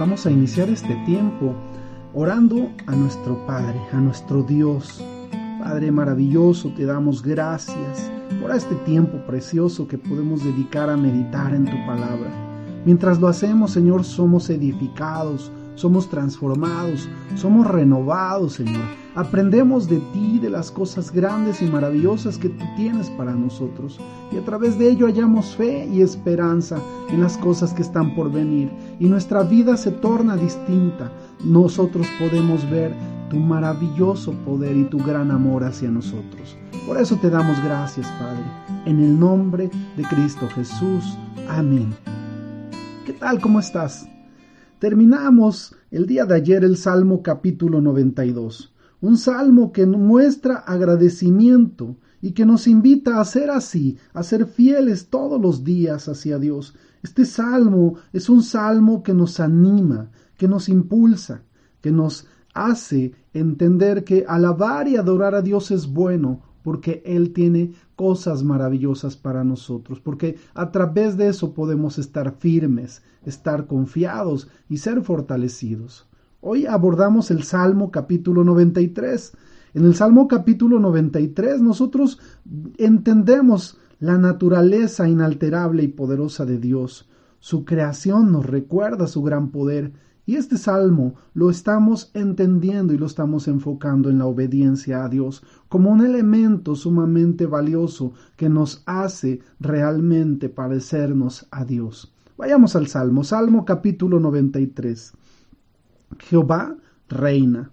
vamos a iniciar este tiempo orando a nuestro Padre, a nuestro Dios. Padre maravilloso, te damos gracias por este tiempo precioso que podemos dedicar a meditar en tu palabra. Mientras lo hacemos, Señor, somos edificados, somos transformados, somos renovados, Señor. Aprendemos de ti, de las cosas grandes y maravillosas que tú tienes para nosotros. Y a través de ello hallamos fe y esperanza en las cosas que están por venir. Y nuestra vida se torna distinta. Nosotros podemos ver tu maravilloso poder y tu gran amor hacia nosotros. Por eso te damos gracias, Padre. En el nombre de Cristo Jesús. Amén. ¿Qué tal? ¿Cómo estás? Terminamos el día de ayer el Salmo capítulo 92, un salmo que muestra agradecimiento y que nos invita a ser así, a ser fieles todos los días hacia Dios. Este salmo es un salmo que nos anima, que nos impulsa, que nos hace entender que alabar y adorar a Dios es bueno, porque Él tiene cosas maravillosas para nosotros, porque a través de eso podemos estar firmes, estar confiados y ser fortalecidos. Hoy abordamos el Salmo capítulo 93. En el Salmo capítulo 93 nosotros entendemos la naturaleza inalterable y poderosa de Dios. Su creación nos recuerda su gran poder y este salmo lo estamos entendiendo y lo estamos enfocando en la obediencia a Dios como un elemento sumamente valioso que nos hace realmente parecernos a Dios. Vayamos al Salmo, Salmo capítulo 93. Jehová reina.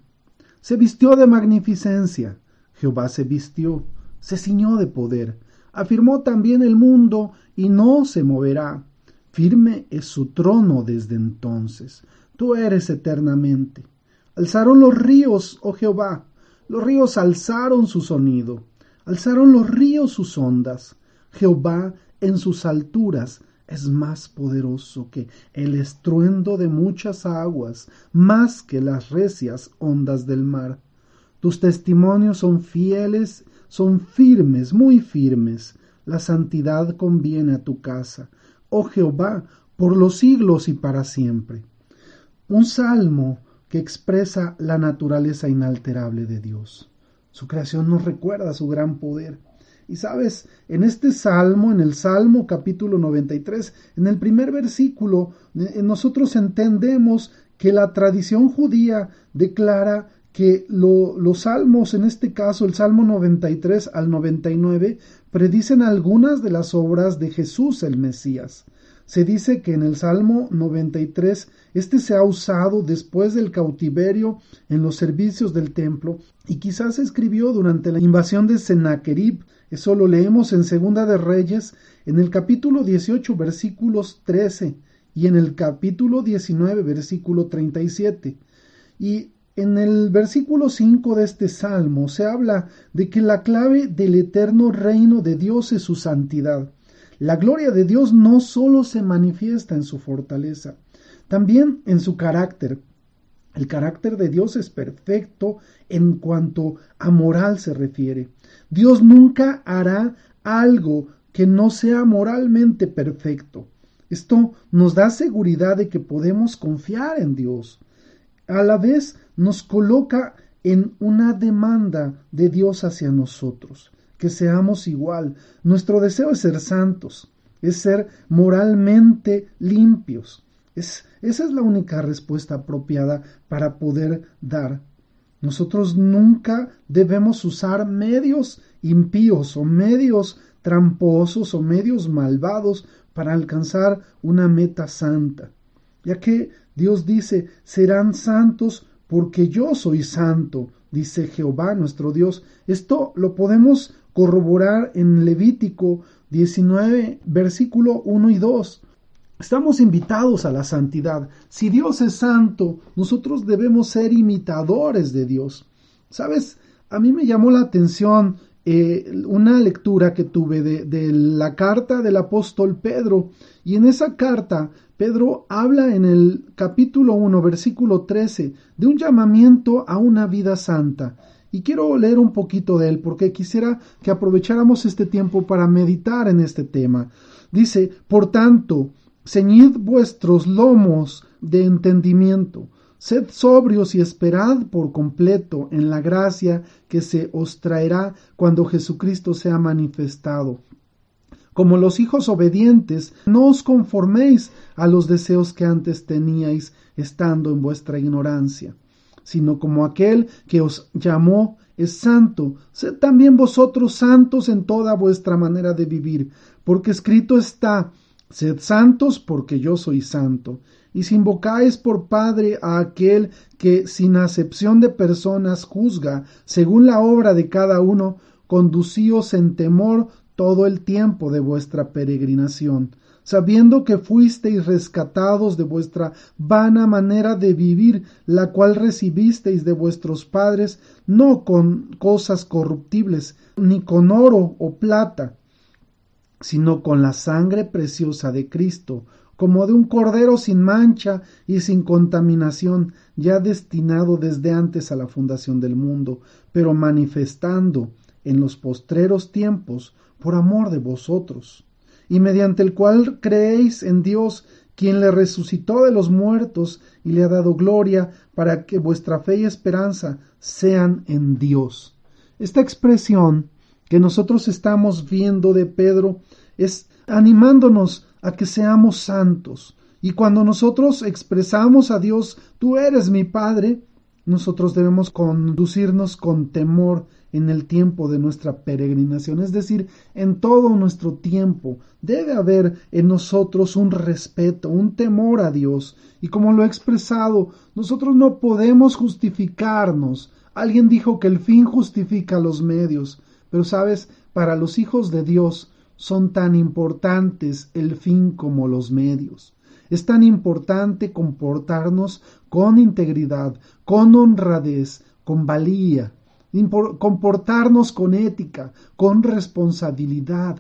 Se vistió de magnificencia. Jehová se vistió, se ciñó de poder. Afirmó también el mundo y no se moverá. Firme es su trono desde entonces tú eres eternamente. Alzaron los ríos, oh Jehová, los ríos alzaron su sonido, alzaron los ríos sus ondas. Jehová en sus alturas es más poderoso que el estruendo de muchas aguas, más que las recias ondas del mar. Tus testimonios son fieles, son firmes, muy firmes. La santidad conviene a tu casa, oh Jehová, por los siglos y para siempre un salmo que expresa la naturaleza inalterable de Dios. Su creación nos recuerda su gran poder. Y sabes, en este salmo, en el Salmo capítulo 93, en el primer versículo, eh, nosotros entendemos que la tradición judía declara que los salmos, en este caso el Salmo 93 al 99, predicen algunas de las obras de Jesús el Mesías. Se dice que en el Salmo 93 este se ha usado después del cautiverio en los servicios del templo y quizás se escribió durante la invasión de Sennacherib. Eso lo leemos en Segunda de Reyes en el capítulo 18 versículos 13 y en el capítulo 19 versículo 37. Y en el versículo 5 de este salmo se habla de que la clave del eterno reino de Dios es su santidad. La gloria de Dios no solo se manifiesta en su fortaleza, también en su carácter. El carácter de Dios es perfecto en cuanto a moral se refiere. Dios nunca hará algo que no sea moralmente perfecto. Esto nos da seguridad de que podemos confiar en Dios. A la vez nos coloca en una demanda de Dios hacia nosotros que seamos igual. Nuestro deseo es ser santos, es ser moralmente limpios. Es, esa es la única respuesta apropiada para poder dar. Nosotros nunca debemos usar medios impíos o medios tramposos o medios malvados para alcanzar una meta santa, ya que Dios dice, serán santos porque yo soy santo, dice Jehová nuestro Dios. Esto lo podemos corroborar en Levítico 19, versículo 1 y 2. Estamos invitados a la santidad. Si Dios es santo, nosotros debemos ser imitadores de Dios. ¿Sabes? A mí me llamó la atención eh, una lectura que tuve de, de, la carta del apóstol Pedro. Y en esa carta, Pedro habla en el capítulo 1, versículo 13, de un llamamiento a una vida santa. Y quiero leer un poquito de él porque quisiera que aprovecháramos este tiempo para meditar en este tema. Dice, por tanto, Ceñid vuestros lomos de entendimiento, sed sobrios y esperad por completo en la gracia que se os traerá cuando Jesucristo sea manifestado. Como los hijos obedientes, no os conforméis a los deseos que antes teníais estando en vuestra ignorancia, sino como aquel que os llamó es santo, sed también vosotros santos en toda vuestra manera de vivir, porque escrito está, sed santos porque yo soy santo. Y si invocáis por Padre a aquel que sin acepción de personas juzga según la obra de cada uno, conducíos en temor todo el tiempo de vuestra peregrinación, sabiendo que fuisteis rescatados de vuestra vana manera de vivir, la cual recibisteis de vuestros padres, no con cosas corruptibles, ni con oro o plata, sino con la sangre preciosa de Cristo, como de un cordero sin mancha y sin contaminación, ya destinado desde antes a la fundación del mundo, pero manifestando en los postreros tiempos por amor de vosotros y mediante el cual creéis en Dios, quien le resucitó de los muertos y le ha dado gloria, para que vuestra fe y esperanza sean en Dios. Esta expresión que nosotros estamos viendo de Pedro es animándonos a que seamos santos. Y cuando nosotros expresamos a Dios, tú eres mi Padre, nosotros debemos conducirnos con temor en el tiempo de nuestra peregrinación, es decir, en todo nuestro tiempo. Debe haber en nosotros un respeto, un temor a Dios. Y como lo he expresado, nosotros no podemos justificarnos. Alguien dijo que el fin justifica los medios, pero sabes, para los hijos de Dios son tan importantes el fin como los medios. Es tan importante comportarnos con integridad, con honradez, con valía, comportarnos con ética, con responsabilidad.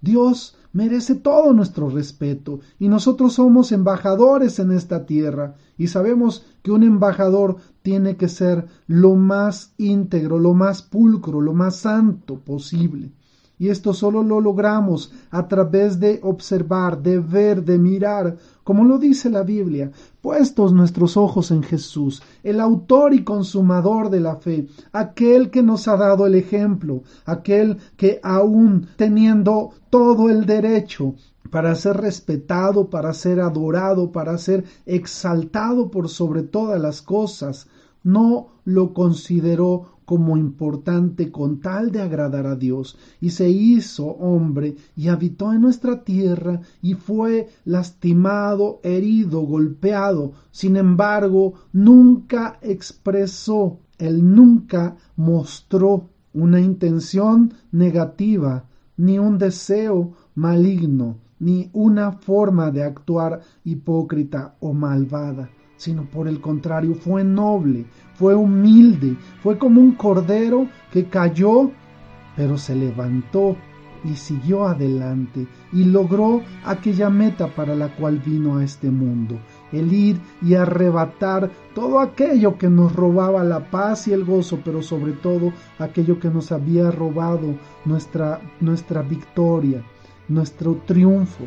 Dios merece todo nuestro respeto y nosotros somos embajadores en esta tierra y sabemos que un embajador tiene que ser lo más íntegro, lo más pulcro, lo más santo posible. Y esto solo lo logramos a través de observar, de ver, de mirar, como lo dice la Biblia, puestos nuestros ojos en Jesús, el autor y consumador de la fe, aquel que nos ha dado el ejemplo, aquel que aún teniendo todo el derecho para ser respetado, para ser adorado, para ser exaltado por sobre todas las cosas, no lo consideró como importante con tal de agradar a Dios, y se hizo hombre y habitó en nuestra tierra y fue lastimado, herido, golpeado. Sin embargo, nunca expresó, él nunca mostró una intención negativa, ni un deseo maligno, ni una forma de actuar hipócrita o malvada sino por el contrario fue noble, fue humilde, fue como un cordero que cayó, pero se levantó y siguió adelante y logró aquella meta para la cual vino a este mundo, el ir y arrebatar todo aquello que nos robaba la paz y el gozo, pero sobre todo aquello que nos había robado nuestra, nuestra victoria, nuestro triunfo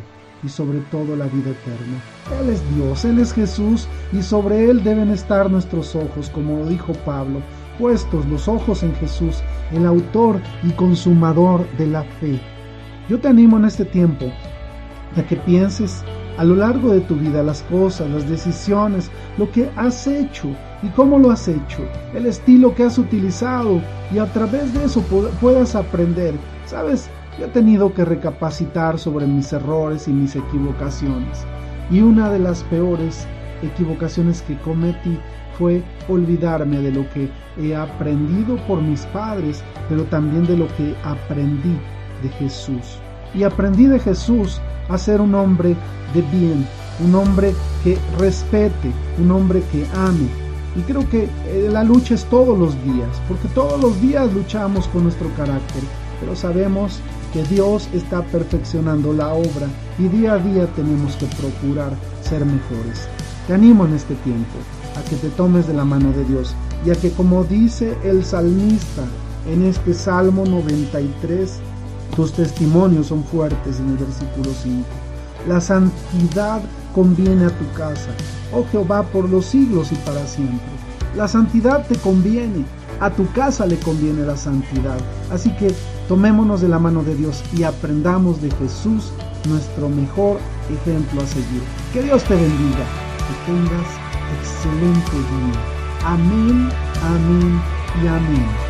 y sobre todo la vida eterna. Él es Dios, Él es Jesús y sobre Él deben estar nuestros ojos, como lo dijo Pablo, puestos los ojos en Jesús, el autor y consumador de la fe. Yo te animo en este tiempo a que pienses a lo largo de tu vida las cosas, las decisiones, lo que has hecho y cómo lo has hecho, el estilo que has utilizado y a través de eso puedas aprender. Sabes, yo he tenido que recapacitar sobre mis errores y mis equivocaciones. Y una de las peores equivocaciones que cometí fue olvidarme de lo que he aprendido por mis padres, pero también de lo que aprendí de Jesús. Y aprendí de Jesús a ser un hombre de bien, un hombre que respete, un hombre que ame. Y creo que eh, la lucha es todos los días, porque todos los días luchamos con nuestro carácter, pero sabemos que Dios está perfeccionando la obra y día a día tenemos que procurar ser mejores. Te animo en este tiempo a que te tomes de la mano de Dios y a que como dice el salmista en este Salmo 93, tus testimonios son fuertes en el versículo 5. La santidad conviene a tu casa. Oh Jehová, por los siglos y para siempre. La santidad te conviene. A tu casa le conviene la santidad. Así que tomémonos de la mano de Dios y aprendamos de Jesús, nuestro mejor ejemplo a seguir. Que Dios te bendiga. Que tengas excelente día. Amén, amén y amén.